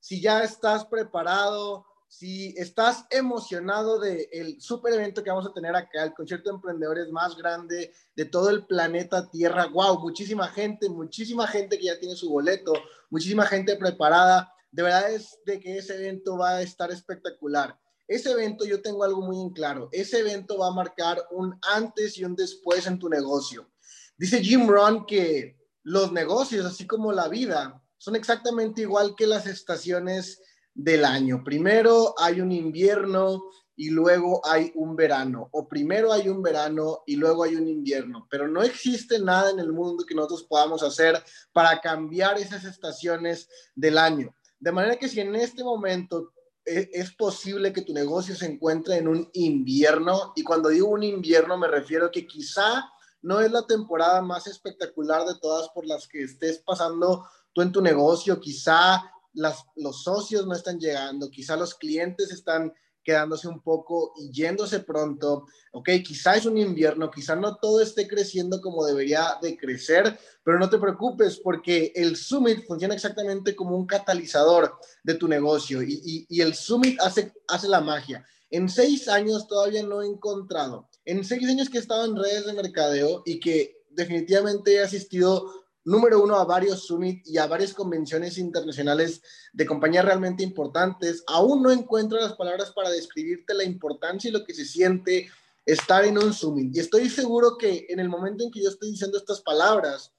si ya estás preparado, si estás emocionado del el super evento que vamos a tener acá, el concierto de emprendedores más grande de todo el planeta Tierra. Wow, muchísima gente, muchísima gente que ya tiene su boleto, muchísima gente preparada. De verdad es de que ese evento va a estar espectacular. Ese evento yo tengo algo muy en claro. Ese evento va a marcar un antes y un después en tu negocio. Dice Jim Rohn que los negocios, así como la vida, son exactamente igual que las estaciones del año. Primero hay un invierno y luego hay un verano, o primero hay un verano y luego hay un invierno, pero no existe nada en el mundo que nosotros podamos hacer para cambiar esas estaciones del año. De manera que si en este momento e, es posible que tu negocio se encuentre en un invierno, y cuando digo un invierno me refiero a que quizá no es la temporada más espectacular de todas por las que estés pasando tú en tu negocio, quizá los socios no están llegando, quizá los clientes están quedándose un poco y yéndose pronto, ok, quizá es un invierno, quizá no todo esté creciendo como debería de crecer, pero no te preocupes porque el Summit funciona exactamente como un catalizador de tu negocio y, y el Summit hace, hace la magia. En seis años todavía no he encontrado, en seis años que he estado en redes de mercadeo y que definitivamente he asistido número uno, a varios summit y a varias convenciones internacionales de compañías realmente importantes. Aún no encuentro las palabras para describirte la importancia y lo que se siente estar en un summit. Y estoy seguro que en el momento en que yo estoy diciendo estas palabras,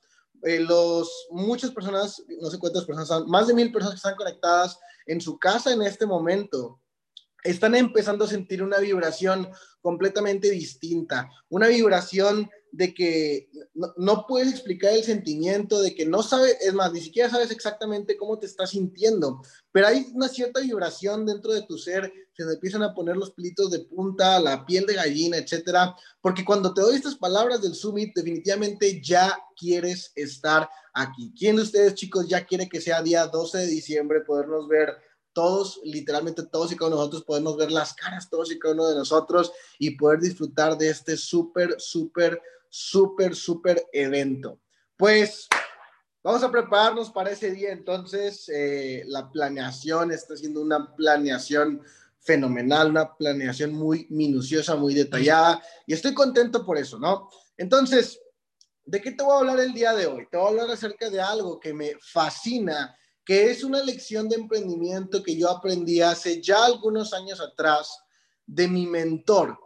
eh, los, muchas personas, no sé cuántas personas, más de mil personas que están conectadas en su casa en este momento, están empezando a sentir una vibración completamente distinta, una vibración de que no, puedes explicar el sentimiento, de que no sabes, es más, ni siquiera sabes exactamente cómo te estás sintiendo, pero hay una cierta vibración dentro de tu ser, se te empiezan a poner los pelitos de punta, la piel de gallina, etcétera, porque cuando te doy estas palabras del Summit, definitivamente ya quieres estar aquí. ¿Quién de ustedes, chicos, ya quiere que sea día 12 de diciembre podernos ver todos, literalmente todos y cada uno de nosotros podemos ver las caras, todos y cada uno de nosotros y poder disfrutar de este súper, súper, súper, súper evento. Pues vamos a prepararnos para ese día. Entonces, eh, la planeación está siendo una planeación fenomenal, una planeación muy minuciosa, muy detallada y estoy contento por eso, ¿no? Entonces, ¿de qué te voy a hablar el día de hoy? Te voy a hablar acerca de algo que me fascina que es una lección de emprendimiento que yo aprendí hace ya algunos años atrás de mi mentor.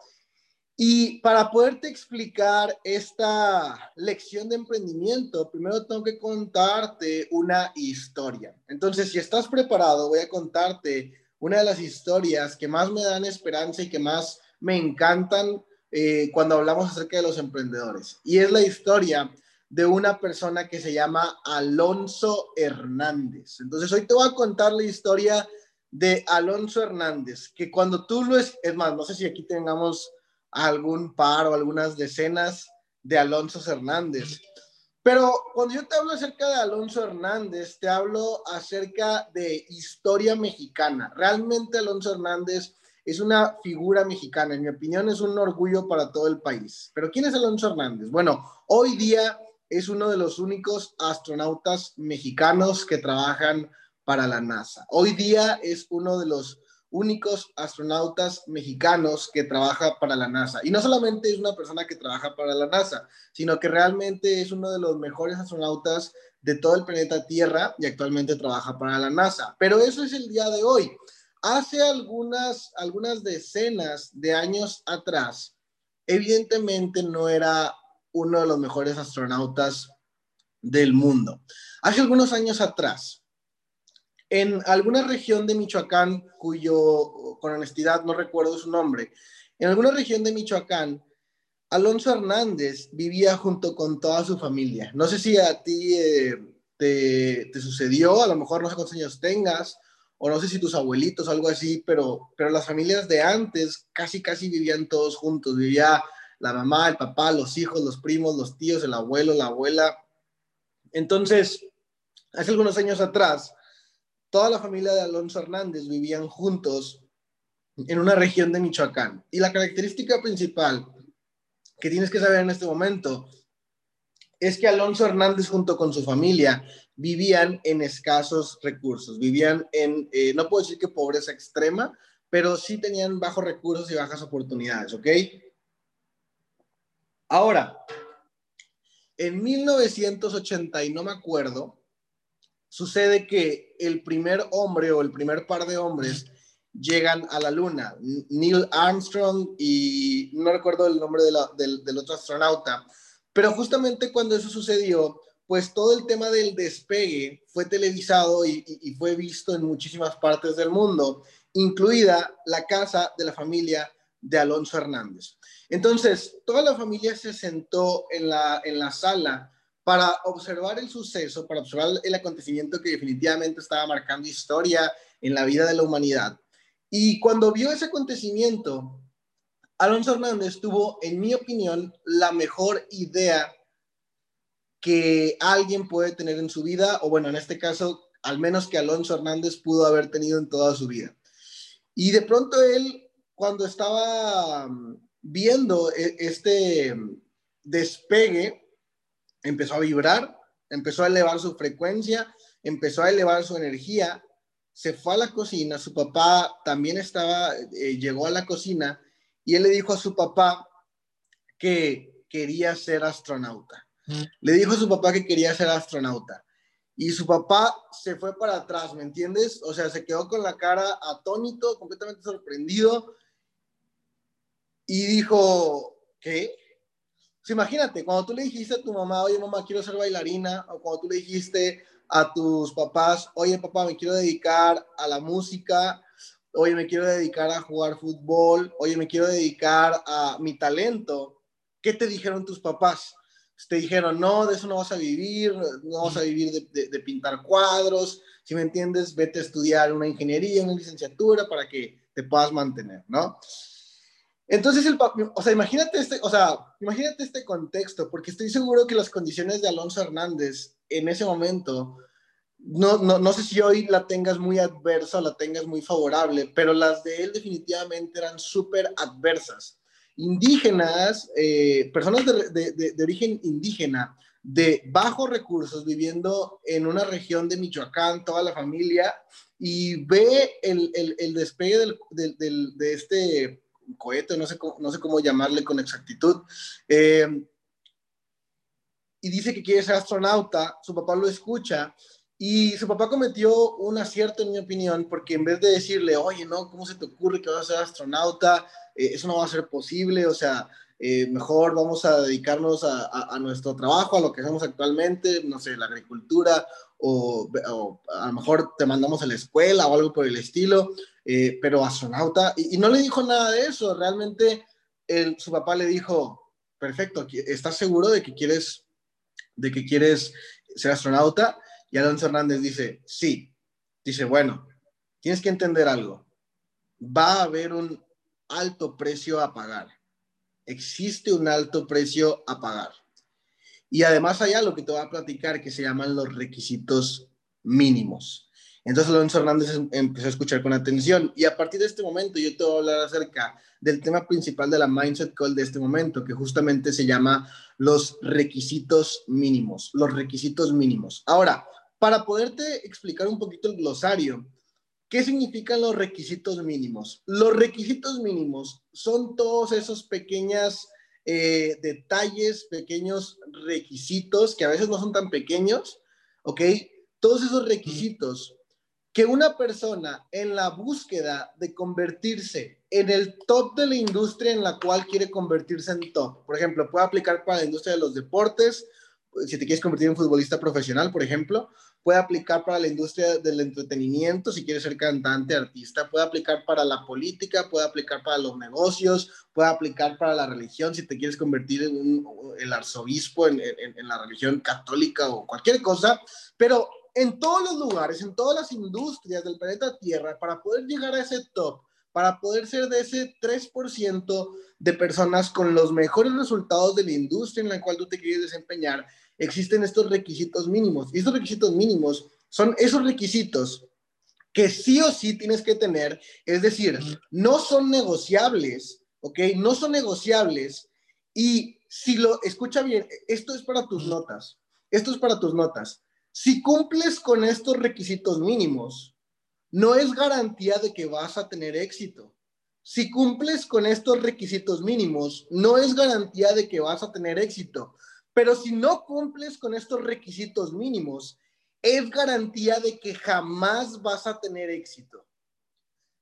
Y para poderte explicar esta lección de emprendimiento, primero tengo que contarte una historia. Entonces, si estás preparado, voy a contarte una de las historias que más me dan esperanza y que más me encantan eh, cuando hablamos acerca de los emprendedores. Y es la historia de una persona que se llama Alonso Hernández. Entonces, hoy te voy a contar la historia de Alonso Hernández, que cuando tú lo es, es más, no sé si aquí tengamos algún par o algunas decenas de Alonso Hernández, pero cuando yo te hablo acerca de Alonso Hernández, te hablo acerca de historia mexicana. Realmente Alonso Hernández es una figura mexicana, en mi opinión es un orgullo para todo el país. Pero ¿quién es Alonso Hernández? Bueno, hoy día es uno de los únicos astronautas mexicanos que trabajan para la NASA. Hoy día es uno de los únicos astronautas mexicanos que trabaja para la NASA. Y no solamente es una persona que trabaja para la NASA, sino que realmente es uno de los mejores astronautas de todo el planeta Tierra y actualmente trabaja para la NASA. Pero eso es el día de hoy. Hace algunas, algunas decenas de años atrás, evidentemente no era uno de los mejores astronautas del mundo. Hace algunos años atrás, en alguna región de Michoacán, cuyo, con honestidad, no recuerdo su nombre, en alguna región de Michoacán, Alonso Hernández vivía junto con toda su familia. No sé si a ti eh, te, sucedió, a lo mejor no sé cuántos años tengas, o no sé si tus abuelitos o algo así, pero, pero las familias de antes casi, casi vivían todos juntos. Vivía la mamá, el papá, los hijos, los primos, los tíos, el abuelo, la abuela. Entonces, hace algunos años atrás, toda la familia de Alonso Hernández vivían juntos en una región de Michoacán. Y la característica principal que tienes que saber en este momento es que Alonso Hernández junto con su familia vivían en escasos recursos, vivían en, eh, no puedo decir que pobreza extrema, pero sí tenían bajos recursos y bajas oportunidades, ¿ok? Ahora, en 1980, y no me acuerdo, sucede que el primer hombre o el primer par de hombres llegan a la luna, Neil Armstrong y no recuerdo el nombre del, otro astronauta, pero justamente cuando eso sucedió, pues todo el tema del despegue fue televisado y, y, fue visto en muchísimas partes del mundo, incluida la casa de la familia de Alonso Hernández. Entonces, toda la familia se sentó en la, en la sala para observar el suceso, para observar el acontecimiento que definitivamente estaba marcando historia en la vida de la humanidad. Y cuando vio ese acontecimiento, Alonso Hernández tuvo, en mi opinión, la mejor idea que alguien puede tener en su vida, o bueno, en este caso, al menos que Alonso Hernández pudo haber tenido en toda su vida. Y de pronto él, cuando estaba mm, viendo e, este despegue, empezó a vibrar, empezó a elevar su frecuencia, empezó a elevar su energía se fue a la cocina, su papá también estaba, eh, llegó a la cocina y él le dijo a su papá que quería ser astronauta. Mm. Le dijo a su papá que quería ser astronauta. Y su papá se fue para atrás, ¿me entiendes? O sea, se quedó con la cara atónito, completamente sorprendido. Y dijo, ¿qué? Imagínate, cuando tú le dijiste a tu mamá, oye mamá, quiero ser bailarina, o cuando tú le dijiste a tus papás, oye papá, me quiero dedicar a la música, oye, me quiero dedicar a jugar fútbol, oye, me quiero dedicar a mi talento, ¿qué te dijeron tus papás? Te dijeron, no, de eso no vas a vivir, no vas a vivir de, pintar cuadros, si me entiendes, vete a estudiar una ingeniería, una licenciatura para que te puedas mantener, ¿no? Entonces, el, o sea, imagínate este, o sea, imagínate este contexto, porque estoy seguro que las condiciones de Alonso Hernández en ese momento, no, no, no sé si hoy la tengas muy adversa o la tengas muy favorable, pero las de él definitivamente eran súper adversas. Indígenas, eh, personas de, de, de, origen indígena, de bajos recursos, viviendo en una región de Michoacán, toda la familia, y ve el, el, el despegue del, del, de este cohete, no sé, cómo, no sé cómo llamarle con exactitud, eh, y dice que quiere ser astronauta, su papá lo escucha y su papá cometió un acierto, en mi opinión, porque en vez de decirle, oye, no, ¿cómo se te ocurre que vas a ser astronauta? Eh, eso no va a ser posible, o sea, eh, mejor vamos a dedicarnos a, nuestro trabajo, a lo que hacemos actualmente, no sé, la agricultura, o, a lo mejor te mandamos a la escuela o algo por el estilo, eh, pero astronauta, y, no le dijo nada de eso, realmente su papá le dijo, perfecto, ¿estás seguro de que quieres de que quieres ser astronauta? Y Alonso Hernández dice, sí. Dice, bueno, tienes que entender algo. Va a haber un alto precio a pagar. Existe un alto precio a pagar. Y además hay algo que te voy a platicar que se llaman los requisitos mínimos. Entonces Alonso Hernández em, empezó a escuchar con atención y a partir de este momento yo te voy a hablar acerca del tema principal de la Mindset Call de este momento, que justamente se llama los requisitos mínimos, los requisitos mínimos. Ahora, para poderte explicar un poquito el glosario, ¿qué significan los requisitos mínimos? Los requisitos mínimos son todos esos pequeños eh, detalles, pequeños requisitos que a veces no son tan pequeños, ¿ok? Todos esos requisitos que una persona en la búsqueda de convertirse en el top de la industria en la cual quiere convertirse en top, por ejemplo, puede aplicar para la industria de los deportes, si te quieres convertir en futbolista profesional, por ejemplo, puede aplicar para la industria del entretenimiento, si quieres ser cantante, artista, puede aplicar para la política, puede aplicar para los negocios, puede aplicar para la religión, si te quieres convertir en el arzobispo en, en la religión católica o cualquier cosa, pero en todos los lugares, en todas las industrias del planeta Tierra, para poder llegar a ese top, para poder ser de ese 3% de personas con los mejores resultados de la industria en la cual tú te quieres desempeñar, existen estos requisitos mínimos. Y estos requisitos mínimos son esos requisitos que sí o sí tienes que tener, es decir, no son negociables, ¿ok? No son negociables y si lo, escucha bien, esto es para tus notas, esto es para tus notas. Si cumples con estos requisitos mínimos, no es garantía de que vas a tener éxito. Si cumples con estos requisitos mínimos, no es garantía de que vas a tener éxito. Pero si no cumples con estos requisitos mínimos, es garantía de que jamás vas a tener éxito.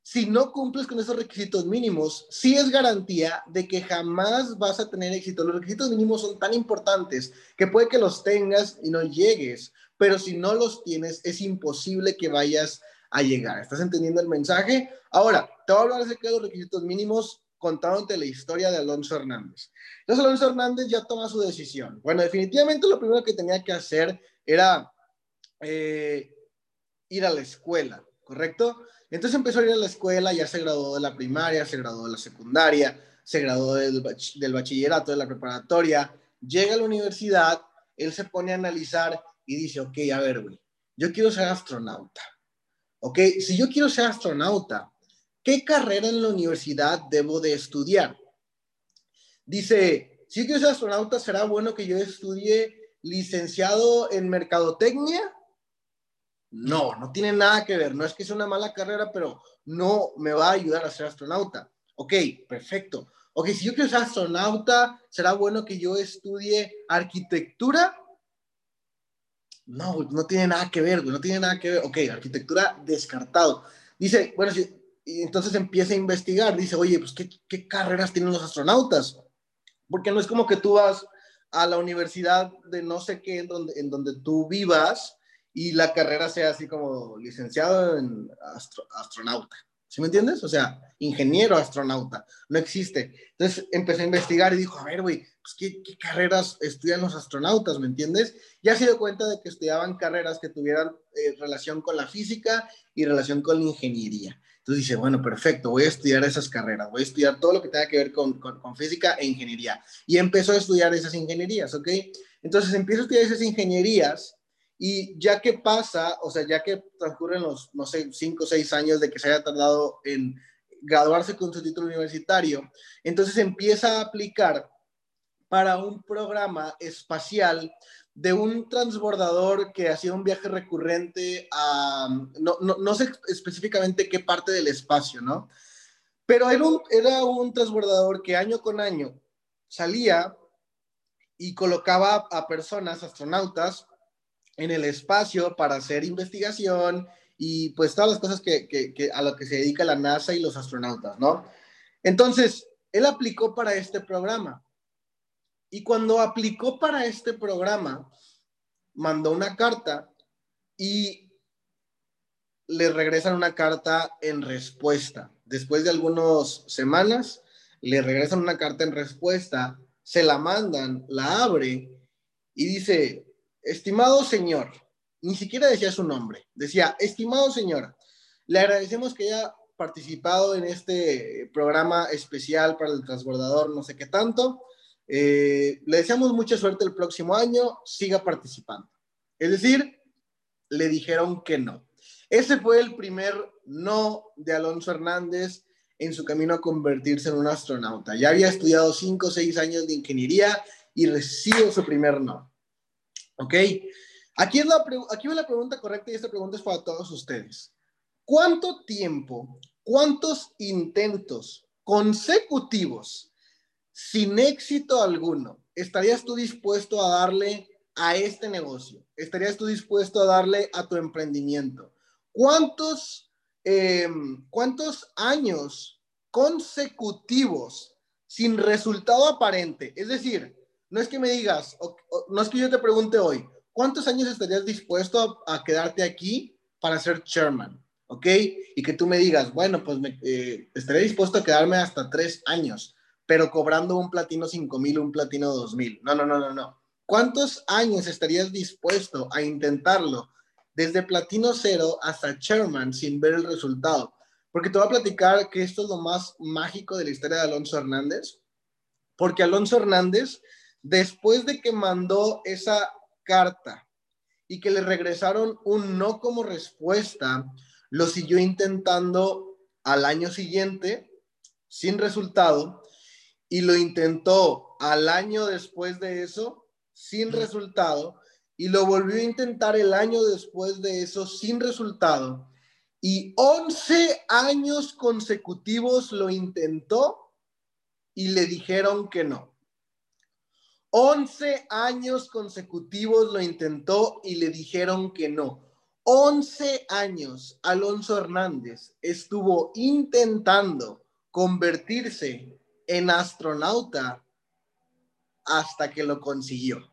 Si no cumples con esos requisitos mínimos, sí es garantía de que jamás vas a tener éxito. Los requisitos mínimos son tan importantes que puede que los tengas y no llegues, pero si no los tienes, es imposible que vayas a llegar. ¿Estás entendiendo el mensaje? Ahora, te voy a hablar acerca de los requisitos mínimos contándote la historia de Alonso Hernández. Entonces, Alonso Hernández ya toma su decisión. Bueno, definitivamente lo primero que tenía que hacer era eh, ir a la escuela, ¿correcto? Entonces empezó a ir a la escuela, ya se graduó de la primaria, se graduó de la secundaria, se graduó del, del bachillerato, de la preparatoria, llega a la universidad, él se pone a analizar y dice, ok, a ver, güey, yo quiero ser astronauta. Ok, si yo quiero ser astronauta, ¿qué carrera en la universidad debo de estudiar? Dice, si yo quiero ser astronauta, ¿será bueno que yo estudie licenciado en mercadotecnia? No, no tiene nada que ver. No es que sea una mala carrera, pero no me va a ayudar a ser astronauta. Ok, perfecto. Ok, si yo quiero ser astronauta, ¿será bueno que yo estudie arquitectura? No, no tiene nada que ver, no tiene nada que ver. Ok, arquitectura descartado. Dice, bueno, y entonces empieza a investigar. Dice, oye, pues, ¿qué, ¿qué carreras tienen los astronautas? Porque no es como que tú vas a la universidad de no sé qué, en donde, en donde tú vivas, y la carrera sea así como licenciado en astronauta. ¿Sí me entiendes? O sea, ingeniero astronauta. No existe. Entonces empecé a investigar y dijo, a ver, güey, pues ¿qué, carreras estudian los astronautas? ¿Me entiendes? Ya se dio cuenta de que estudiaban carreras que tuvieran eh, relación con la física y relación con la ingeniería. Entonces dice, bueno, perfecto, voy a estudiar esas carreras, voy a estudiar todo lo que tenga que ver con, con, con física e ingeniería. Y empezó a estudiar esas ingenierías, ¿ok? Entonces empiezo a estudiar esas ingenierías y ya que pasa, o sea, ya que transcurren los, no sé, cinco o seis años de que se haya tardado en graduarse con su título universitario, entonces empieza a aplicar para un programa espacial de un transbordador que hacía un viaje recurrente a, no, no, no sé específicamente qué parte del espacio, ¿no? Pero era un, era un transbordador que año con año salía y colocaba a personas, astronautas, en el espacio para hacer investigación y pues todas las cosas que, a lo que se dedica la NASA y los astronautas, ¿no? Entonces, él aplicó para este programa. Y cuando aplicó para este programa, mandó una carta y le regresan una carta en respuesta. Después de algunas semanas, le regresan una carta en respuesta, se la mandan, la abre y dice, estimado señor, ni siquiera decía su nombre, decía, estimado señor, le agradecemos que haya participado en este programa especial para el transbordador, no sé qué tanto. Eh, le deseamos mucha suerte el próximo año, siga participando. Es decir, le dijeron que no. Ese fue el primer no de Alonso Hernández en su camino a convertirse en un astronauta. Ya había estudiado cinco o seis años de ingeniería y recibe su primer no. ¿Ok? Aquí, es la, aquí la pregunta correcta y esta pregunta es para todos ustedes. ¿Cuánto tiempo, cuántos intentos consecutivos, sin éxito alguno, estarías tú dispuesto a darle a este negocio? ¿Estarías tú dispuesto a darle a tu emprendimiento? ¿Cuántos, em, cuántos años consecutivos sin resultado aparente? Es decir, no es que me digas, no es que yo te pregunte hoy, ¿cuántos años estarías dispuesto a, quedarte aquí para ser chairman? ¿Ok? Y que tú me digas, bueno, pues me, eh, estaría dispuesto a quedarme hasta tres años, pero cobrando un platino 5000 un platino 2000. No, no, no, no, no. ¿Cuántos años estarías dispuesto a intentarlo desde platino cero hasta chairman sin ver el resultado? Porque te voy a platicar que esto es lo más mágico de la historia de Alonso Hernández, porque Alonso Hernández después de que mandó esa carta y que le regresaron un no como respuesta, lo siguió intentando al año siguiente sin resultado y lo intentó al año después de eso sin resultado y lo volvió a intentar el año después de eso sin resultado y 11 años consecutivos lo intentó y le dijeron que no. 11 años consecutivos lo intentó y le dijeron que no. 11 años Alonso Hernández estuvo intentando convertirse en astronauta hasta que lo consiguió.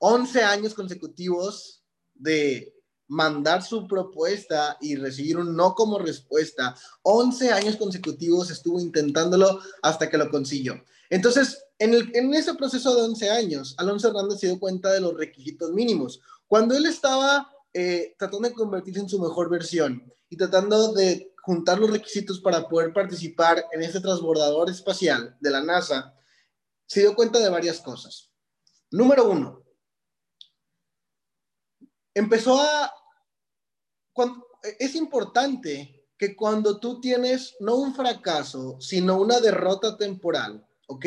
11 años consecutivos de mandar su propuesta y recibir un no como respuesta. 11 años consecutivos estuvo intentándolo hasta que lo consiguió. Entonces, en, el, en ese proceso de 11 años, Alonso Hernández se dio cuenta de los requisitos mínimos. Cuando él estaba eh, tratando de convertirse en su mejor versión y tratando de juntar los requisitos para poder participar en este transbordador espacial de la NASA, se dio cuenta de varias cosas. Número uno, empezó a... es importante que cuando tú tienes no un fracaso, sino una derrota temporal, ¿ok?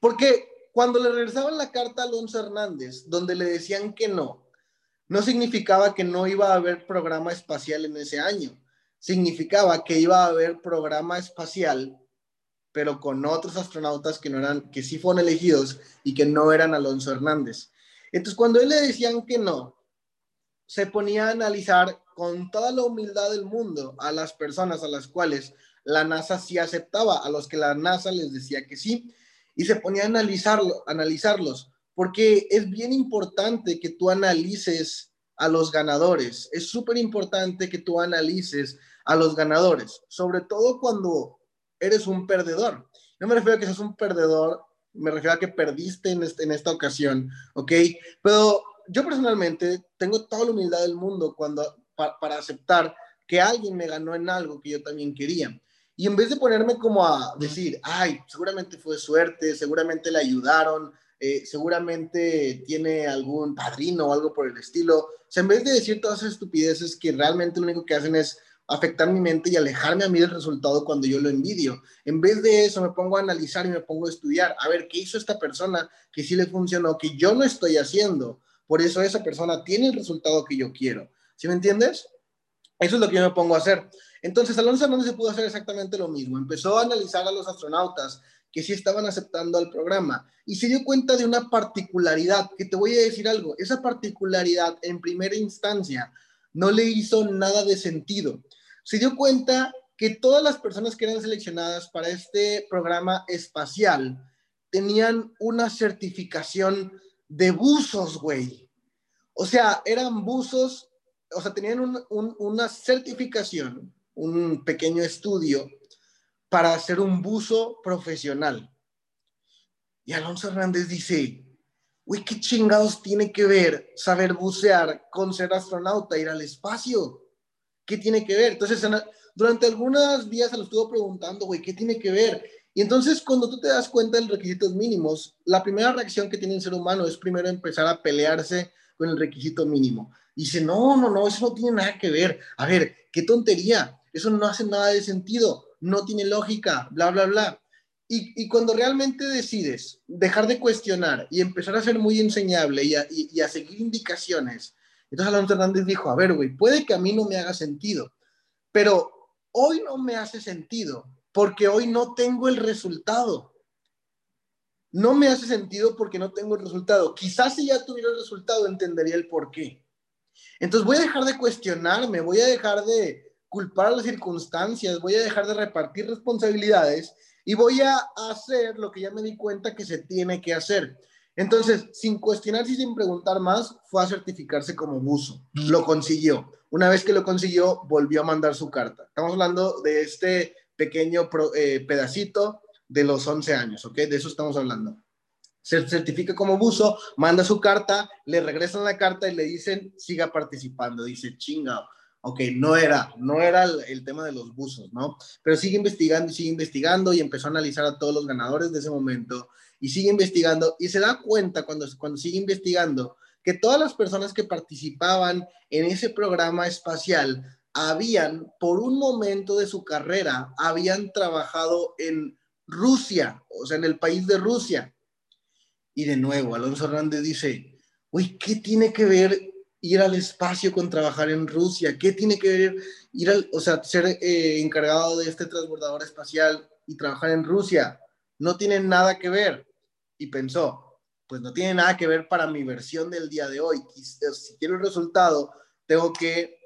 Porque cuando le regresaban la carta a Alonso Hernández, donde le decían que no, no significaba que no iba a haber programa espacial en ese año. Significaba que iba a haber programa espacial, pero con otros astronautas que no eran, que sí fueron elegidos y que no eran Alonso Hernández. Entonces, cuando él le decían que no, se ponía a analizar con toda la humildad del mundo a las personas a las cuales la NASA sí aceptaba, a los que la NASA les decía que sí, y se ponía a analizarlo, analizarlos, porque es bien importante que tú analices a los ganadores, es súper importante que tú analices a los ganadores, sobre todo cuando eres un perdedor. No me refiero a que seas un perdedor, me refiero a que perdiste en, este, en esta ocasión, ¿ok? Pero yo personalmente tengo toda la humildad del mundo cuando, para aceptar que alguien me ganó en algo que yo también quería. Y en vez de ponerme como a decir, ay, seguramente fue suerte, seguramente le ayudaron, eh, seguramente tiene algún padrino o algo por el estilo, o sea, en vez de decir todas esas estupideces que realmente lo único que hacen es afectar mi mente y alejarme a mí del resultado cuando yo lo envidio. En vez de eso, me pongo a analizar y me pongo a estudiar, a ver qué hizo esta persona que sí le funcionó, que yo no estoy haciendo. Por eso esa persona tiene el resultado que yo quiero. ¿Sí me entiendes? Eso es lo que yo me pongo a hacer. Entonces, Alonso Hernández se pudo hacer exactamente lo mismo. Empezó a analizar a los astronautas que sí estaban aceptando al programa y se dio cuenta de una particularidad, que te voy a decir algo, esa particularidad en primera instancia no le hizo nada de sentido. Se dio cuenta que todas las personas que eran seleccionadas para este programa espacial tenían una certificación de buzos, güey. O sea, eran buzos, o sea, tenían una certificación, un pequeño estudio para hacer un buzo profesional. Y Alonso Hernández dice, güey, ¿qué chingados tiene que ver saber bucear con ser astronauta, ir al espacio? ¿Qué tiene que ver? Entonces, durante algunos días se lo estuvo preguntando, güey, ¿qué tiene que ver? Y entonces cuando tú te das cuenta de los requisitos mínimos, la primera reacción que tiene el ser humano es primero empezar a pelearse con el requisito mínimo. Y dice, no, no, no, eso no tiene nada que ver. A ver, qué tontería, eso no hace nada de sentido, no tiene lógica, bla, bla, bla. Y, cuando realmente decides dejar de cuestionar y empezar a ser muy enseñable y a, seguir indicaciones, entonces Alonso Hernández dijo, a ver, güey, puede que a mí no me haga sentido, pero hoy no me hace sentido porque hoy no tengo el resultado. No me hace sentido porque no tengo el resultado. Quizás si ya tuviera el resultado entendería el por qué. Entonces voy a dejar de cuestionarme, voy a dejar de culpar a las circunstancias, voy a dejar de repartir responsabilidades y voy a hacer lo que ya me di cuenta que se tiene que hacer. Entonces, sin cuestionarse y sin preguntar más, fue a certificarse como buzo. Lo consiguió. Una vez que lo consiguió, volvió a mandar su carta. Estamos hablando de este pequeño eh, pedacito de los 11 años, ¿ok? De eso estamos hablando. Se certifica como buzo, manda su carta, le regresan la carta y le dicen, siga participando. Dice, chinga, ok, no era, no era el, tema de los buzos, ¿no? Pero sigue investigando y sigue investigando y empezó a analizar a todos los ganadores de ese momento y sigue investigando y se da cuenta cuando, cuando sigue investigando que todas las personas que participaban en ese programa espacial habían, por un momento de su carrera, habían trabajado en Rusia, o sea, en el país de Rusia. Y de nuevo, Alonso Hernández dice, uy, ¿qué tiene que ver ir al espacio con trabajar en Rusia? ¿Qué tiene que ver ir al, o sea, ser eh, encargado de este transbordador espacial y trabajar en Rusia? No tiene nada que ver. Y pensó, pues no tiene nada que ver para mi versión del día de hoy. Si quiero el resultado, tengo que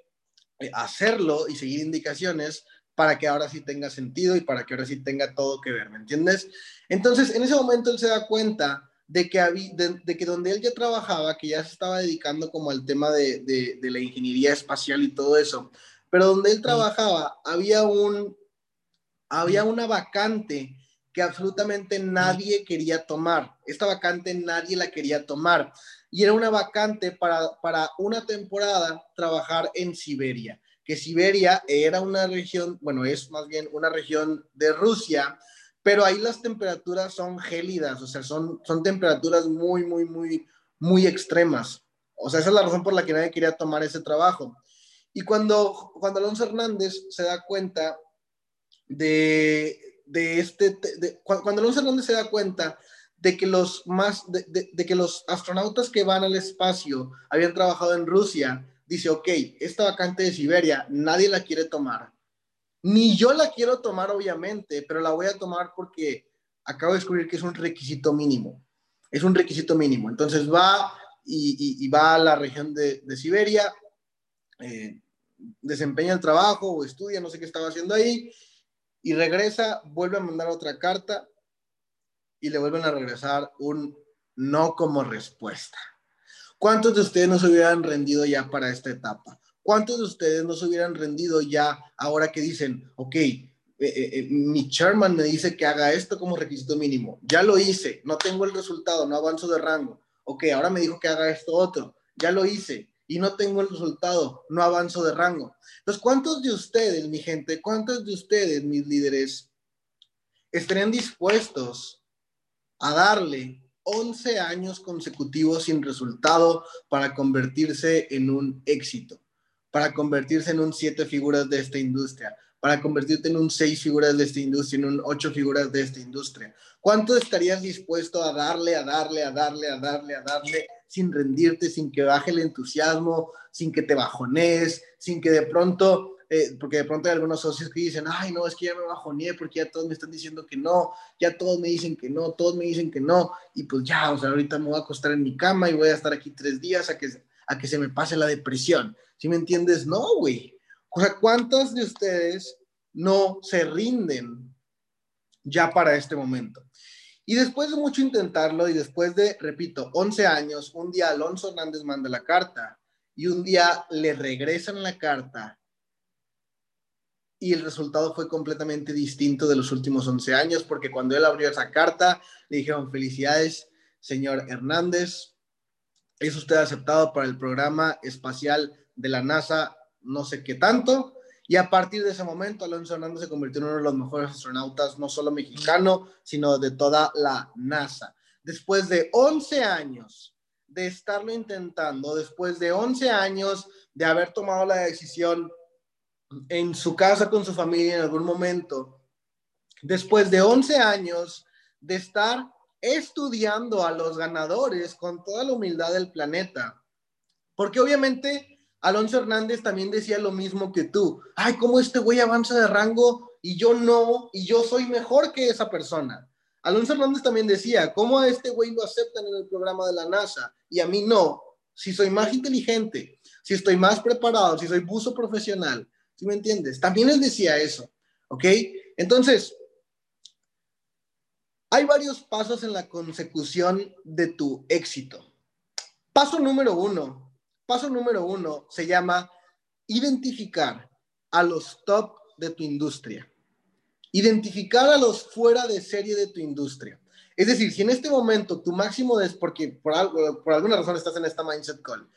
eh, hacerlo y seguir indicaciones para que ahora sí tenga sentido y para que ahora sí tenga todo que ver, ¿me entiendes? Entonces, en ese momento él se da cuenta de que, había, de, que donde él ya trabajaba, que ya se estaba dedicando como al tema de, de, la ingeniería espacial y todo eso, pero donde él trabajaba había un, había una vacante que absolutamente nadie quería tomar. Esta vacante nadie la quería tomar. Y era una vacante para, para una temporada trabajar en Siberia, que Siberia era una región, bueno, es más bien una región de Rusia, pero ahí las temperaturas son gélidas, o sea, son, son temperaturas muy, muy, muy, muy extremas. O sea, esa es la razón por la que nadie quería tomar ese trabajo. Y cuando, cuando Alonso Hernández se da cuenta de, de este, cuando Alonso Hernández se da cuenta de que los más, de, de, que los astronautas que van al espacio habían trabajado en Rusia, dice, ok, esta vacante de Siberia, nadie la quiere tomar. Ni yo la quiero tomar, obviamente, pero la voy a tomar porque acabo de descubrir que es un requisito mínimo. Es un requisito mínimo. Entonces va y, va a la región de, Siberia, eh, desempeña el trabajo o estudia, no sé qué estaba haciendo ahí, y regresa, vuelve a mandar otra carta y le vuelven a regresar un no como respuesta. ¿Cuántos de ustedes no se hubieran rendido ya para esta etapa? ¿Cuántos de ustedes no se hubieran rendido ya ahora que dicen, ok, eh, eh, eh, mi chairman me dice que haga esto como requisito mínimo, ya lo hice, no tengo el resultado, no avanzo de rango, ok, ahora me dijo que haga esto otro, ya lo hice y no tengo el resultado, no avanzo de rango. Entonces, ¿cuántos de ustedes, mi gente, cuántos de ustedes, mis líderes, estarían dispuestos a darle 11 años consecutivos sin resultado para convertirse en un éxito? Para convertirse en un siete figuras de esta industria, para convertirte en un seis figuras de esta industria, en un ocho figuras de esta industria. ¿Cuánto estarías dispuesto a darle, a darle, a darle, a darle, a darle, sin rendirte, sin que baje el entusiasmo, sin que te bajones, sin que de pronto, eh, porque de pronto hay algunos socios que dicen, ay, no, es que ya me bajoné porque ya todos me están diciendo que no, ya todos me dicen que no, todos me dicen que no, y pues ya, o sea, ahorita me voy a acostar en mi cama y voy a estar aquí tres días a que, a que se me pase la depresión. ¿Sí me entiendes? No, güey. O sea, ¿cuántos de ustedes no se rinden ya para este momento? Y después de mucho intentarlo y después de, repito, 11 años, un día Alonso Hernández manda la carta y un día le regresan la carta y el resultado fue completamente distinto de los últimos 11 años porque cuando él abrió esa carta le dijeron felicidades, señor Hernández, es usted aceptado para el programa espacial de la NASA no sé qué tanto. Y a partir de ese momento, Alonso Hernández se convirtió en uno de los mejores astronautas, no solo mexicano, sino de toda la NASA. Después de 11 años de estarlo intentando, después de 11 años de haber tomado la decisión en su casa con su familia en algún momento, después de 11 años de estar estudiando a los ganadores con toda la humildad del planeta, porque obviamente Alonso Hernández también decía lo mismo que tú. Ay, ¿cómo este güey avanza de rango y yo no? Y yo soy mejor que esa persona. Alonso Hernández también decía, ¿cómo a este güey lo aceptan en el programa de la NASA y a mí no? Si soy más inteligente, si estoy más preparado, si soy buzo profesional, ¿sí me entiendes? También él decía eso, ¿ok? Entonces, hay varios pasos en la consecución de tu éxito. Paso número uno, Paso número uno se llama identificar a los top de tu industria. Identificar a los fuera de serie de tu industria. Es decir, si en este momento tu máximo es porque por, alguna razón estás en esta mindset call,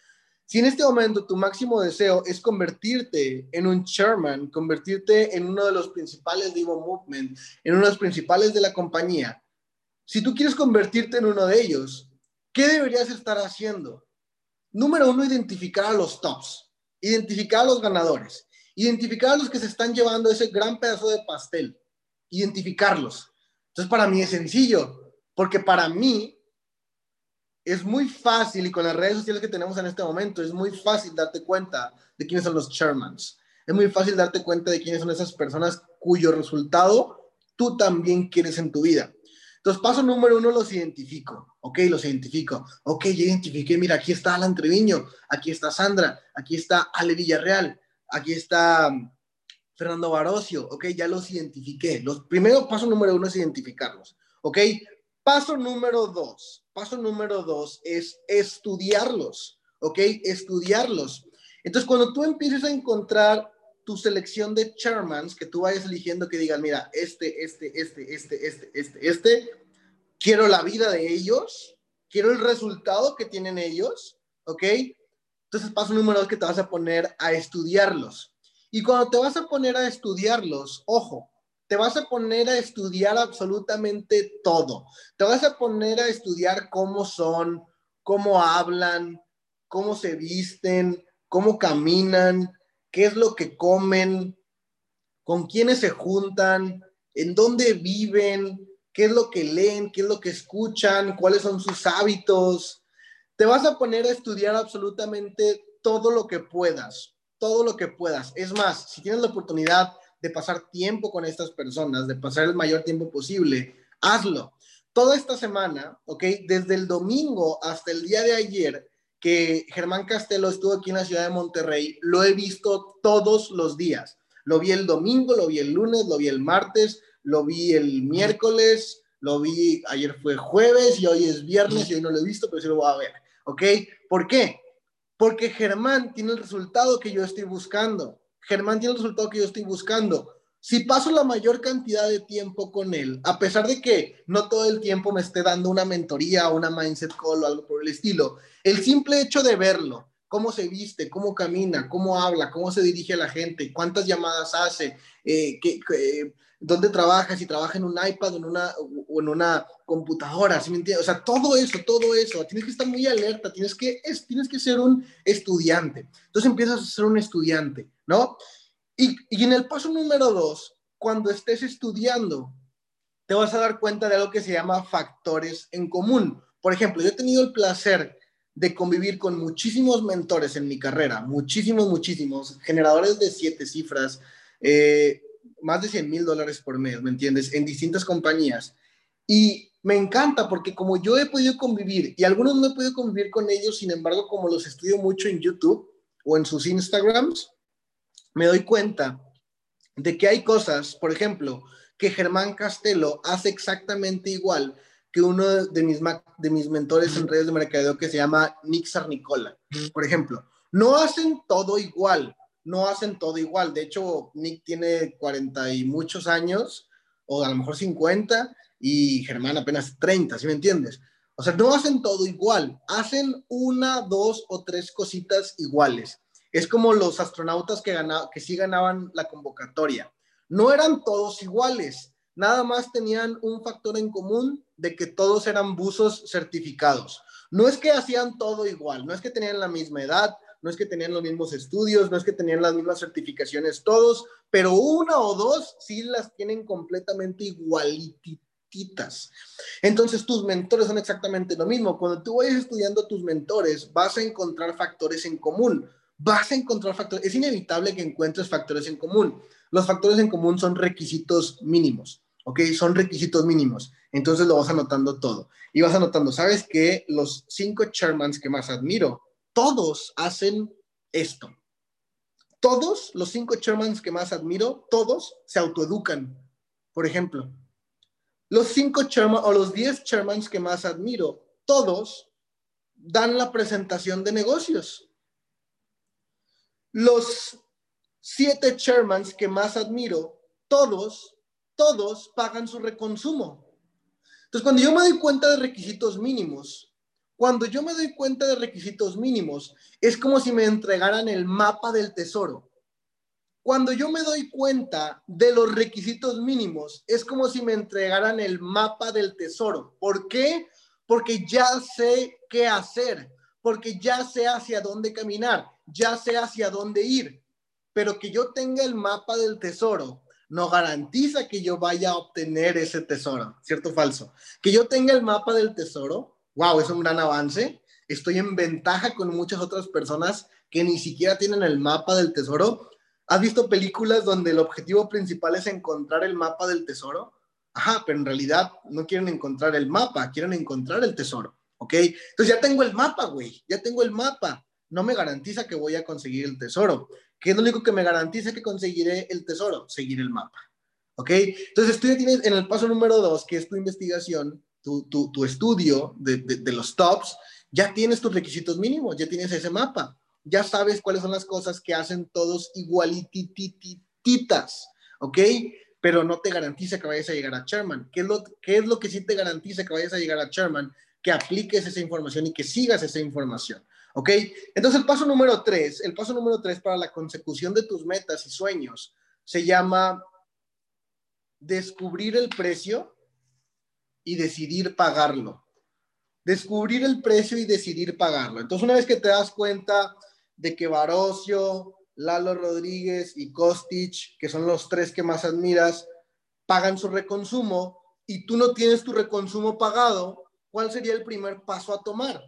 si en este momento tu máximo deseo es convertirte en un chairman, convertirte en uno de los principales de Evo Movement, en uno de los principales de la compañía, si tú quieres convertirte en uno de ellos, ¿qué deberías estar haciendo? Número uno, identificar a los tops, identificar a los ganadores, identificar a los que se están llevando ese gran pedazo de pastel, identificarlos. Entonces, para mí es sencillo, porque para mí es muy fácil, y con las redes sociales que tenemos en este momento, es muy fácil darte cuenta de quiénes son los chairmans. Es muy fácil darte cuenta de quiénes son esas personas cuyo resultado tú también quieres en tu vida. Entonces, paso número uno, los identifico. Ok, los identifico. Ok, ya identifiqué, mira, aquí está Alan Treviño, aquí está Sandra, aquí está Ale Villarreal, aquí está um, Fernando Barocio. Ok, ya los identifiqué. Los primero, paso número uno es identificarlos. Ok, paso número dos. Paso número dos es estudiarlos. Ok, estudiarlos. Entonces, cuando tú empieces a encontrar tu selección de chairmans que tú vayas eligiendo que digan, mira, este, este, este, este, este, este, este, quiero la vida de ellos, quiero el resultado que tienen ellos, ¿ok? Entonces, paso número dos que te vas a poner a estudiarlos. Y cuando te vas a poner a estudiarlos, ojo, te vas a poner a estudiar absolutamente todo. Te vas a poner a estudiar cómo son, cómo hablan, cómo se visten, cómo caminan, qué es lo que comen, con quiénes se juntan, en dónde viven, qué es lo que leen, qué es lo que escuchan, cuáles son sus hábitos. Te vas a poner a estudiar absolutamente todo lo que puedas, todo lo que puedas. Es más, si tienes la oportunidad de pasar tiempo con estas personas, de pasar el mayor tiempo posible, hazlo. Toda esta semana, ¿ok? Desde el domingo hasta el día de ayer, que Germán Castelo estuvo aquí en la ciudad de Monterrey, lo he visto todos los días. Lo vi el domingo, lo vi el lunes, lo vi el martes, lo vi el miércoles, lo vi, ayer fue jueves y hoy es viernes y hoy no lo he visto, pero sí lo voy a ver. ¿Ok? ¿Por qué? Porque Germán tiene el resultado que yo estoy buscando. Germán tiene el resultado que yo estoy buscando. Si paso la mayor cantidad de tiempo con él, a pesar de que no todo el tiempo me esté dando una mentoría o una mindset call o algo por el estilo, el simple hecho de verlo, cómo se viste, cómo camina, cómo habla, cómo se dirige a la gente, cuántas llamadas hace, eh, dónde trabaja, si trabaja en un iPad o en una, en una computadora, ¿sí me entiendes? O sea, todo eso, todo eso, tienes que estar muy alerta, tienes que, es, tienes que ser un estudiante. Entonces empiezas a ser un estudiante, ¿no? Y, y en el paso número dos, cuando estés estudiando, te vas a dar cuenta de algo que se llama factores en común. Por ejemplo, yo he tenido el placer de convivir con muchísimos mentores en mi carrera, muchísimos, muchísimos, generadores de siete cifras, eh, más de 100 mil dólares por mes, ¿me entiendes? En distintas compañías. Y me encanta porque como yo he podido convivir, y algunos no he podido convivir con ellos, sin embargo, como los estudio mucho en YouTube o en sus Instagrams, me doy cuenta de que hay cosas, por ejemplo, que Germán Castelo hace exactamente igual que uno de mis, de mis mentores en redes de mercadeo que se llama Nick Sarnicola. Por ejemplo, no hacen todo igual, no hacen todo igual. De hecho, Nick tiene 40 y muchos años, o a lo mejor 50, y Germán apenas 30, ¿sí me entiendes? O sea, no hacen todo igual, hacen una, dos o tres cositas iguales. Es como los astronautas que, que sí ganaban la convocatoria. No eran todos iguales, nada más tenían un factor en común de que todos eran buzos certificados. No es que hacían todo igual, no es que tenían la misma edad, no es que tenían los mismos estudios, no es que tenían las mismas certificaciones todos, pero una o dos sí las tienen completamente igualititas. Entonces tus mentores son exactamente lo mismo. Cuando tú vayas estudiando tus mentores, vas a encontrar factores en común. Vas a encontrar factores. Es inevitable que encuentres factores en común. Los factores en común son requisitos mínimos. ¿ok? Son requisitos mínimos. Entonces lo vas anotando todo. Y vas anotando, ¿sabes que Los cinco chairmans que más admiro, todos hacen esto. Todos los cinco chairmans que más admiro, todos se autoeducan. Por ejemplo, los cinco chairmans o los diez chairmans que más admiro, todos dan la presentación de negocios. Los siete chairmans que más admiro, todos todos pagan su reconsumo. Entonces, cuando yo me doy cuenta de requisitos mínimos, cuando yo me doy cuenta de requisitos mínimos, es como si me entregaran el mapa del tesoro. Cuando yo me doy cuenta de los requisitos mínimos, es como si me entregaran el mapa del tesoro. ¿Por qué? Porque ya sé qué hacer, porque ya sé hacia dónde caminar, ya sé hacia dónde ir. Pero que yo tenga el mapa del tesoro no garantiza que yo vaya a obtener ese tesoro, ¿cierto o falso? Que yo tenga el mapa del tesoro, wow, es un gran avance. Estoy en ventaja con muchas otras personas que ni siquiera tienen el mapa del tesoro. ¿Has visto películas donde el objetivo principal es encontrar el mapa del tesoro? Ajá, pero en realidad no quieren encontrar el mapa, quieren encontrar el tesoro, ¿ok? Entonces ya tengo el mapa, güey, ya tengo el mapa. No me garantiza que voy a conseguir el tesoro. ¿Qué es lo único que me garantiza que conseguiré el tesoro? Seguir el mapa, ¿ok? Entonces tú ya tienes en el paso número dos, que es tu investigación, tu, tu, tu estudio de, de, de los tops, ya tienes tus requisitos mínimos, ya tienes ese mapa, ya sabes cuáles son las cosas que hacen todos igualitititas, ¿ok? pero no te garantiza que vayas a llegar a Chairman. ¿Qué es, lo, ¿Qué es lo que sí te garantiza que vayas a llegar a Chairman? Que apliques esa información y que sigas esa información. ¿Ok? Entonces el paso número tres, el paso número tres para la consecución de tus metas y sueños se llama descubrir el precio y decidir pagarlo. Descubrir el precio y decidir pagarlo. Entonces una vez que te das cuenta de que Barocio, Lalo Rodríguez y Kostic, que son los tres que más admiras, pagan su reconsumo y tú no tienes tu reconsumo pagado, ¿cuál sería el primer paso a tomar?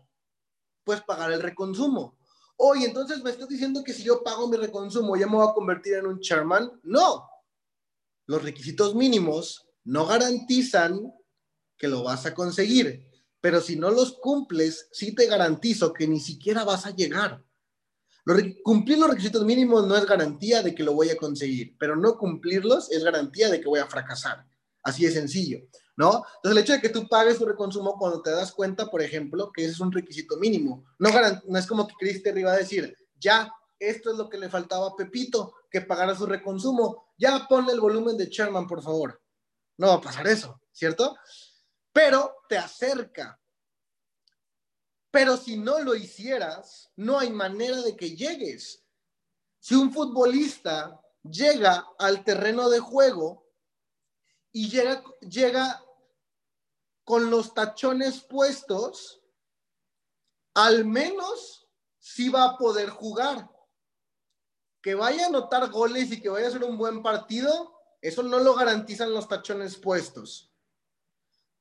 Pues pagar el reconsumo. Oye, entonces me estás diciendo que si yo pago mi reconsumo ya me voy a convertir en un chairman. No. Los requisitos mínimos no garantizan que lo vas a conseguir, pero si no los cumples, sí te garantizo que ni siquiera vas a llegar cumplir los requisitos mínimos no es garantía de que lo voy a conseguir, pero no cumplirlos es garantía de que voy a fracasar. Así de sencillo, ¿no? Entonces, el hecho de que tú pagues tu reconsumo cuando te das cuenta, por ejemplo, que ese es un requisito mínimo, no, no es como que Cristi iba a decir, ya, esto es lo que le faltaba a Pepito, que pagara su reconsumo, ya ponle el volumen de Sherman, por favor. No va a pasar eso, ¿cierto? Pero te acerca, pero si no lo hicieras, no hay manera de que llegues. Si un futbolista llega al terreno de juego y llega, llega con los tachones puestos, al menos sí va a poder jugar. Que vaya a anotar goles y que vaya a ser un buen partido, eso no lo garantizan los tachones puestos.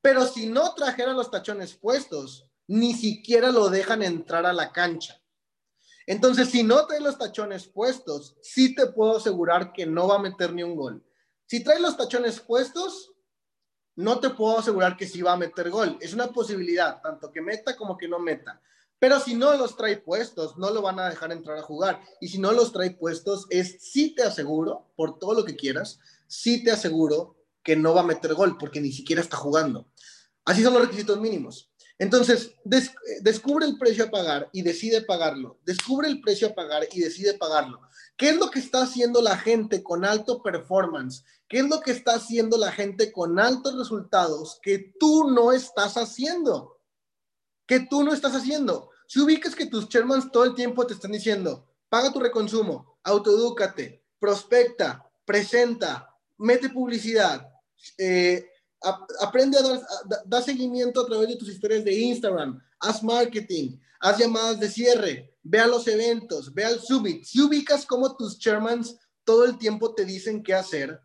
Pero si no trajera los tachones puestos, ni siquiera lo dejan entrar a la cancha. Entonces, si no trae los tachones puestos, sí te puedo asegurar que no va a meter ni un gol. Si trae los tachones puestos, no te puedo asegurar que sí va a meter gol. Es una posibilidad, tanto que meta como que no meta. Pero si no los trae puestos, no lo van a dejar entrar a jugar. Y si no los trae puestos, es sí te aseguro, por todo lo que quieras, sí te aseguro que no va a meter gol porque ni siquiera está jugando. Así son los requisitos mínimos. Entonces, descubre el precio a pagar y decide pagarlo. Descubre el precio a pagar y decide pagarlo. ¿Qué es lo que está haciendo la gente con alto performance? ¿Qué es lo que está haciendo la gente con altos resultados que tú no estás haciendo? Que tú no estás haciendo. Si ubicas que tus chairmans todo el tiempo te están diciendo, paga tu reconsumo, autoedúcate, prospecta, presenta, mete publicidad, eh, aprende a dar, seguimiento a través de tus historias de Instagram, haz marketing, haz llamadas de cierre, ve a los eventos, ve al Subit. Si ubicas cómo tus chairmans todo el tiempo te dicen qué hacer,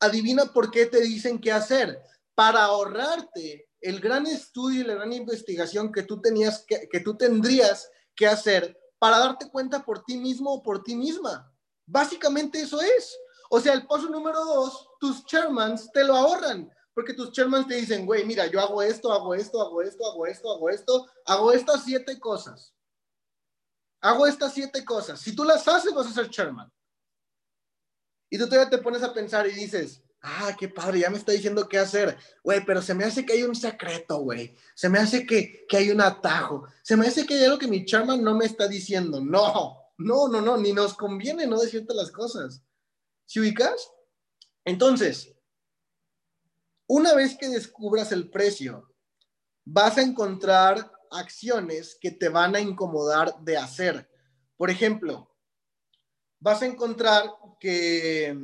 adivina por qué te dicen qué hacer. Para ahorrarte el gran estudio y la gran investigación que tú tenías que, que tú tendrías que hacer para darte cuenta por ti mismo o por ti misma. Básicamente eso es. O sea, el paso número dos, tus chairmans te lo ahorran porque tus chairmans te dicen, güey, mira, yo hago esto, hago esto, hago esto, hago esto, hago esto, hago estas siete cosas. Hago estas siete cosas. Si tú las haces, vas a ser chairman. Y tú todavía te pones a pensar y dices, ah, qué padre, ya me está diciendo qué hacer. Güey, pero se me hace que hay un secreto, güey. Se me hace que, que hay un atajo. Se me hace que hay algo que mi chairman no me está diciendo. No, no, no, no, ni nos conviene no decirte las cosas. ¿Sí ubicas? Entonces, una vez que descubras el precio, vas a encontrar acciones que te van a incomodar de hacer. Por ejemplo, vas a encontrar que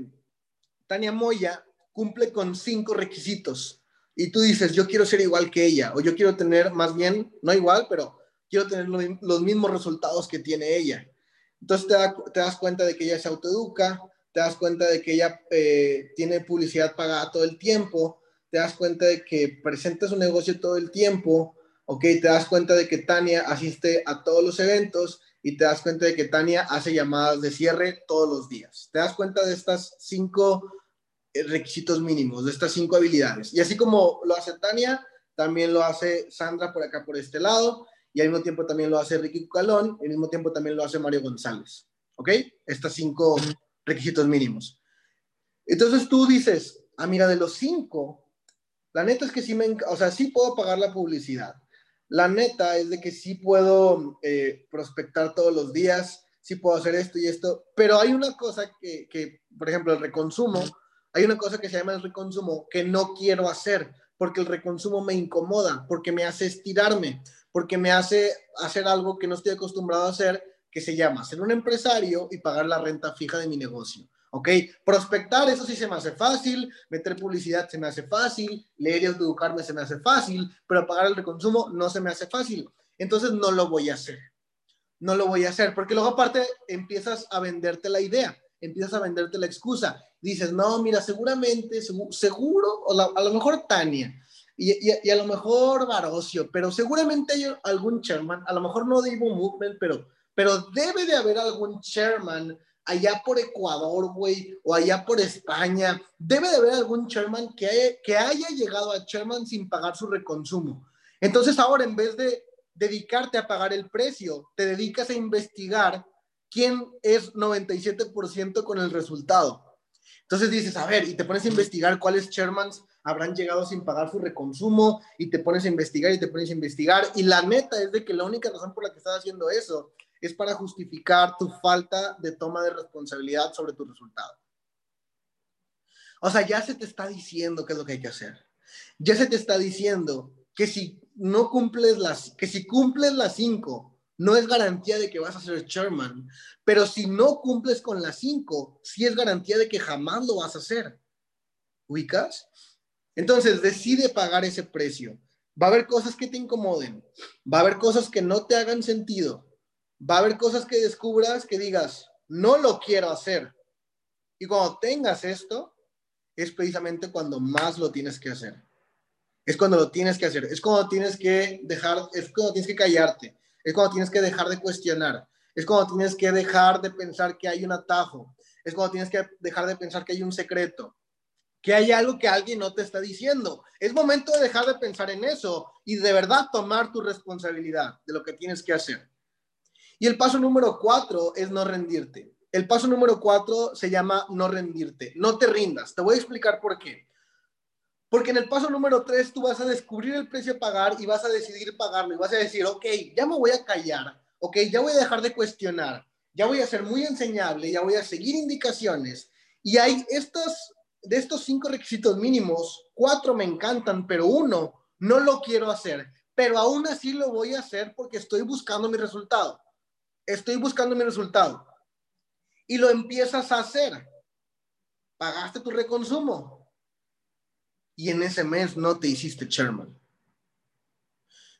Tania Moya cumple con cinco requisitos y tú dices, yo quiero ser igual que ella o yo quiero tener más bien, no igual, pero quiero tener los mismos resultados que tiene ella. Entonces te, das cuenta de que ella se autoeduca, te das cuenta de que ella eh, tiene publicidad pagada todo el tiempo, te das cuenta de que presenta su negocio todo el tiempo, ok, te das cuenta de que Tania asiste a todos los eventos y te das cuenta de que Tania hace llamadas de cierre todos los días. Te das cuenta de estas cinco eh, requisitos mínimos, de estas cinco habilidades. Y así como lo hace Tania, también lo hace Sandra por acá, por este lado, y al mismo tiempo también lo hace Ricky Calón, y al mismo tiempo también lo hace Mario González. ¿Ok? Estas cinco requisitos mínimos. Entonces tú dices, ah, mira, de los cinco, la neta es que sí me, o sea, sí puedo pagar la publicidad. La neta es de que sí puedo eh, prospectar todos los días, sí puedo hacer esto y esto, pero hay una cosa que, que, por ejemplo, el reconsumo, hay una cosa que se llama el reconsumo que no quiero hacer, porque el reconsumo me incomoda, porque me hace estirarme, porque me hace hacer algo que no estoy acostumbrado a hacer, que se llama ser un empresario y pagar la renta fija de mi negocio. ¿Ok? Prospectar, eso sí se me hace fácil, meter publicidad se me hace fácil, leer y educarme se me hace fácil, pero pagar el reconsumo no se me hace fácil. Entonces no lo voy a hacer. No lo voy a hacer, porque luego aparte empiezas a venderte la idea, empiezas a venderte la excusa. Dices, no, mira, seguramente, seguro, o a lo mejor Tania, y, a lo mejor Barocio, pero seguramente hay algún chairman, a lo mejor no de Evo Movement, pero, pero debe de haber algún chairman allá por Ecuador, güey, o allá por España. Debe de haber algún chairman que haya, llegado a chairman sin pagar su reconsumo. Entonces ahora en vez de dedicarte a pagar el precio, te dedicas a investigar quién es 97% con el resultado. Entonces dices, a ver, y te pones a investigar cuáles chairmans habrán llegado sin pagar su reconsumo, y te pones a investigar y te pones a investigar. Y la neta es de que la única razón por la que estás haciendo eso es para justificar tu falta de toma de responsabilidad sobre tu resultado. O sea, ya se te está diciendo qué es lo que hay que hacer. Ya se te está diciendo que si no cumples las, que si cumples las cinco, no es garantía de que vas a ser chairman, pero si no cumples con las cinco, sí es garantía de que jamás lo vas a hacer. ¿Ubicas? Entonces, decide pagar ese precio. Va a haber cosas que te incomoden, va a haber cosas que no te hagan sentido, va a haber cosas que descubras que digas, no lo quiero hacer. Y cuando tengas esto, es precisamente cuando más lo tienes que hacer. Es cuando lo tienes que hacer. Es cuando tienes que dejar, es cuando tienes que callarte. Es cuando tienes que dejar de cuestionar. Es cuando tienes que dejar de pensar que hay un atajo. Es cuando tienes que dejar de pensar que hay un secreto. Que hay algo que alguien no te está diciendo. Es momento de dejar de pensar en eso y de verdad tomar tu responsabilidad de lo que tienes que hacer. Y el paso número cuatro es no rendirte. El paso número cuatro se llama no rendirte. No te rindas. Te voy a explicar por qué. Porque en el paso número tres tú vas a descubrir el precio a pagar y vas a decidir pagarlo y vas a decir, ok, ya me voy a callar, ok, ya voy a dejar de cuestionar, ya voy a ser muy enseñable, ya voy a seguir indicaciones. Y hay estos, de estos cinco requisitos mínimos, cuatro me encantan, pero uno no lo quiero hacer, pero aún así lo voy a hacer porque estoy buscando mi resultado estoy buscando mi resultado. Y lo empiezas a hacer. Pagaste tu reconsumo. Y en ese mes no te hiciste chairman.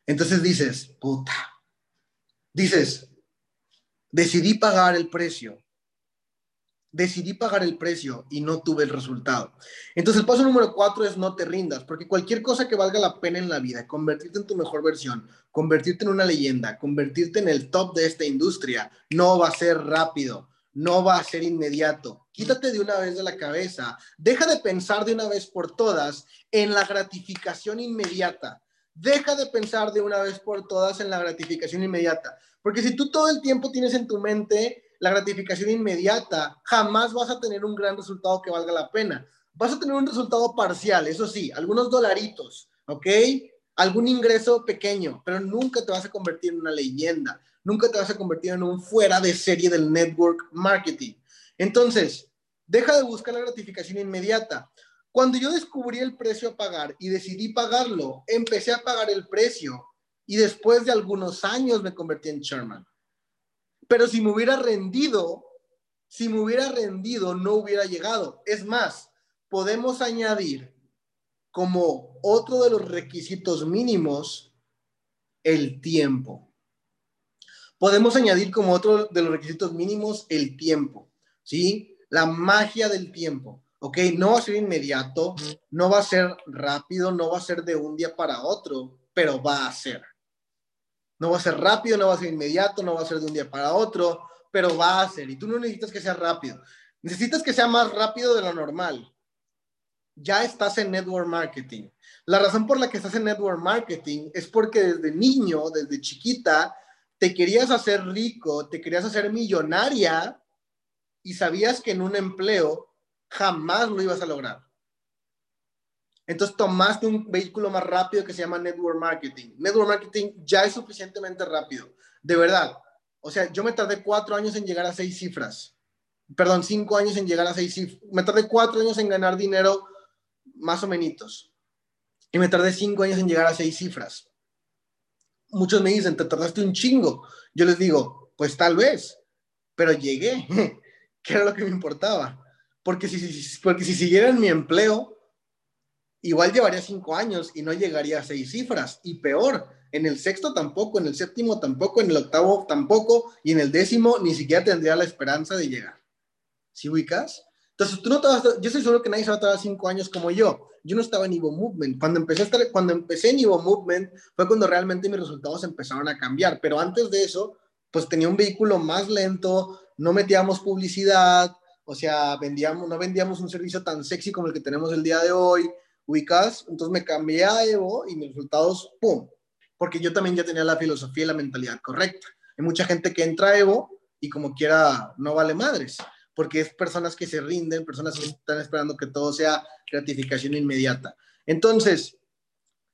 Entonces dices, puta. Dices, decidí pagar el precio decidí pagar el precio y no tuve el resultado. Entonces el paso número cuatro es no te rindas, porque cualquier cosa que valga la pena en la vida, convertirte en tu mejor versión, convertirte en una leyenda, convertirte en el top de esta industria, no va a ser rápido, no va a ser inmediato. Quítate de una vez de la cabeza, deja de pensar de una vez por todas en la gratificación inmediata. Deja de pensar de una vez por todas en la gratificación inmediata, porque si tú todo el tiempo tienes en tu mente la gratificación inmediata, jamás vas a tener un gran resultado que valga la pena. Vas a tener un resultado parcial, eso sí, algunos dolaritos, ¿ok? Algún ingreso pequeño, pero nunca te vas a convertir en una leyenda, nunca te vas a convertir en un fuera de serie del network marketing. Entonces, deja de buscar la gratificación inmediata. Cuando yo descubrí el precio a pagar y decidí pagarlo, empecé a pagar el precio y después de algunos años me convertí en Sherman. Pero si me hubiera rendido, si me hubiera rendido, no hubiera llegado. Es más, podemos añadir como otro de los requisitos mínimos el tiempo. Podemos añadir como otro de los requisitos mínimos el tiempo, ¿sí? la magia del tiempo. ¿Ok? No va a ser inmediato, no va a ser rápido, no va a ser de un día para otro, pero va a ser. No va a ser rápido, no va a ser inmediato, no va a ser de un día para otro, pero va a ser. Y tú no necesitas que sea rápido. Necesitas que sea más rápido de lo normal. Ya estás en network marketing. La razón por la que estás en network marketing es porque desde niño, desde chiquita, te querías hacer rico, te querías hacer millonaria y sabías que en un empleo jamás lo ibas a lograr. Entonces tomaste un vehículo más rápido que se llama network marketing. Network marketing ya es suficientemente rápido, de verdad. O sea, yo me tardé cuatro años en llegar a seis cifras. Perdón, cinco años en llegar a seis cifras. Me tardé cuatro años en ganar dinero más o menos. Y me tardé cinco años en llegar a seis cifras. Muchos me dicen, te tardaste un chingo. Yo les digo, pues tal vez, pero llegué, que era lo que me importaba. Porque si, porque si siguiera en mi empleo, igual llevaría cinco años y no llegaría a seis cifras. Y peor, en el sexto tampoco, en el séptimo tampoco, en el octavo tampoco, y en el décimo ni siquiera tendría la esperanza de llegar. ¿Sí ubicas? Entonces, tú no te vas yo estoy seguro que nadie se va a tardar cinco años como yo. Yo no estaba en Evo Movement. Cuando empecé, a estar, cuando empecé en Evo Movement fue cuando realmente mis resultados empezaron a cambiar. Pero antes de eso, pues tenía un vehículo más lento, no metíamos publicidad, o sea, vendíamos, no vendíamos un servicio tan sexy como el que tenemos el día de hoy, ubicas. Entonces me cambié a Evo y mis resultados, ¡pum! porque yo también ya tenía la filosofía y la mentalidad correcta. Hay mucha gente que entra a Evo y como quiera no vale madres, porque es personas que se rinden, personas que están esperando que todo sea gratificación inmediata. Entonces,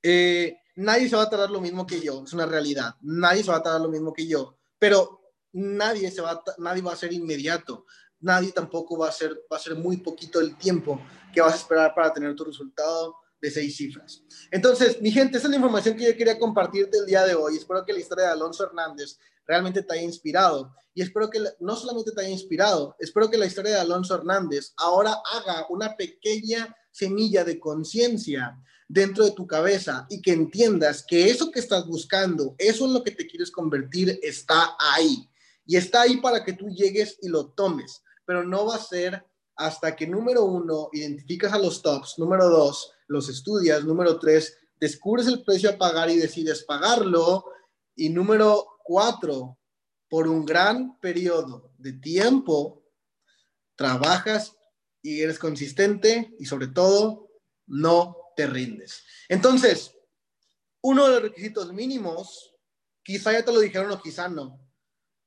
eh, nadie se va a tardar lo mismo que yo, es una realidad. Nadie se va a tardar lo mismo que yo, pero nadie, se va nadie va a ser inmediato. Nadie tampoco va a ser, va a ser muy poquito el tiempo que vas a esperar para tener tu resultado de seis cifras. Entonces, mi gente, esa es la información que yo quería compartirte el día de hoy. Espero que la historia de Alonso Hernández realmente te haya inspirado. Y espero que no solamente te haya inspirado, espero que la historia de Alonso Hernández ahora haga una pequeña semilla de conciencia dentro de tu cabeza y que entiendas que eso que estás buscando, eso en lo que te quieres convertir, está ahí. Y está ahí para que tú llegues y lo tomes, pero no va a ser hasta que número uno, identificas a los tops, número dos, los estudias, número tres, descubres el precio a pagar y decides pagarlo, y número cuatro, por un gran periodo de tiempo, trabajas y eres consistente y sobre todo no te rindes. Entonces, uno de los requisitos mínimos, quizá ya te lo dijeron o quizá no,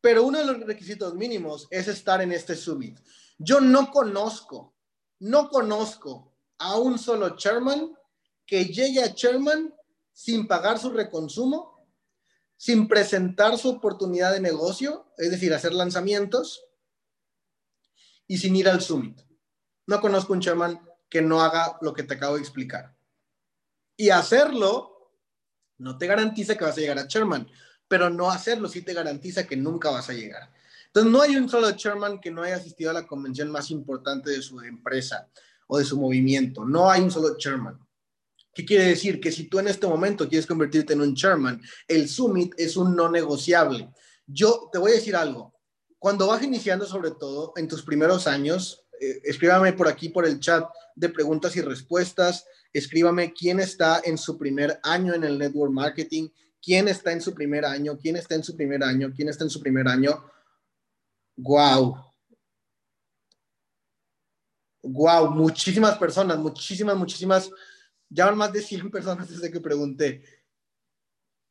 pero uno de los requisitos mínimos es estar en este summit. Yo no conozco, no conozco a un solo chairman que llegue a chairman sin pagar su reconsumo, sin presentar su oportunidad de negocio, es decir, hacer lanzamientos, y sin ir al summit. No conozco un chairman que no haga lo que te acabo de explicar. Y hacerlo no te garantiza que vas a llegar a chairman, pero no hacerlo sí te garantiza que nunca vas a llegar. Entonces, no hay un solo chairman que no haya asistido a la convención más importante de su empresa o de su movimiento. No hay un solo chairman. ¿Qué quiere decir? Que si tú en este momento quieres convertirte en un chairman, el summit es un no negociable. Yo te voy a decir algo. Cuando vas iniciando, sobre todo en tus primeros años, eh, escríbame por aquí, por el chat de preguntas y respuestas. Escríbame quién está en su primer año en el network marketing, quién está en su primer año, quién está en su primer año, quién está en su primer año Wow. Wow, muchísimas personas, muchísimas, muchísimas, ya van más de 100 personas desde que pregunté.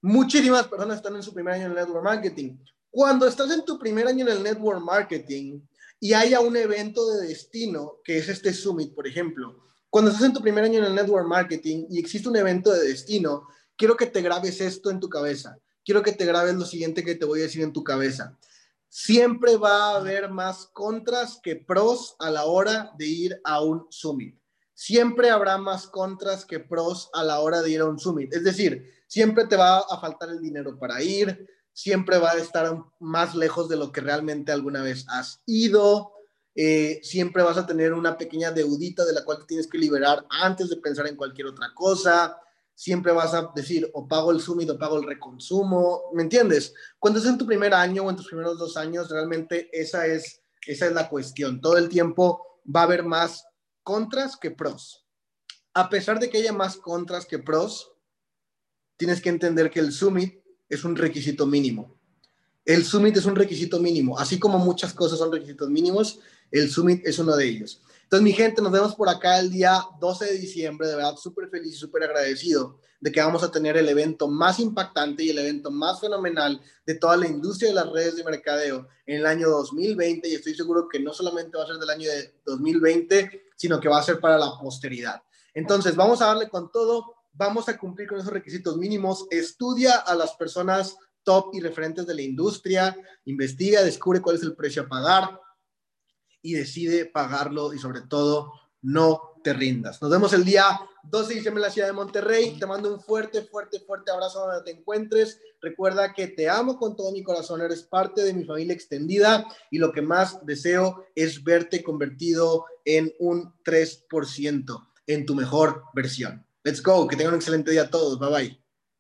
Muchísimas personas están en su primer año en el network marketing. Cuando estás en tu primer año en el network marketing y haya un evento de destino, que es este summit, por ejemplo, cuando estás en tu primer año en el network marketing y existe un evento de destino, quiero que te grabes esto en tu cabeza. Quiero que te grabes lo siguiente que te voy a decir en tu cabeza siempre va a haber más contras que pros a la hora de ir a un summit. Siempre habrá más contras que pros a la hora de ir a un summit. Es decir, siempre te va a faltar el dinero para ir, siempre va a estar más lejos de lo que realmente alguna vez has ido, eh, siempre vas a tener una pequeña deudita de la cual te tienes que liberar antes de pensar en cualquier otra cosa siempre vas a decir o pago el summit o pago el reconsumo, ¿me entiendes? Cuando es en tu primer año o en tus primeros dos años, realmente esa es Esa es la cuestión. Todo el tiempo va a haber más contras que pros. A pesar de que haya más contras que pros, tienes que entender que el summit es un requisito mínimo. El summit es un requisito mínimo, así como muchas cosas son requisitos mínimos, el summit es uno de ellos. Entonces, mi gente, nos vemos por acá el día 12 de diciembre, de verdad súper feliz y súper agradecido de que vamos a tener el evento más impactante y el evento más fenomenal de toda la industria de las redes de mercadeo en el año 2020 y estoy seguro que no solamente va a ser del año de 2020, sino que va a ser para la posteridad. Entonces, vamos a darle con todo, vamos a cumplir con esos requisitos mínimos, estudia a las personas top y referentes de la industria, investiga, descubre cuál es el precio a pagar y decide pagarlo y sobre todo no te rindas. Nos vemos el día 12 de diciembre en la ciudad de Monterrey. Te mando un fuerte, fuerte, fuerte abrazo donde te encuentres. Recuerda que te amo con todo mi corazón. Eres parte de mi familia extendida y lo que más deseo es verte convertido en un 3% en tu mejor versión. Let's go. Que tengan un excelente día a todos. Bye bye.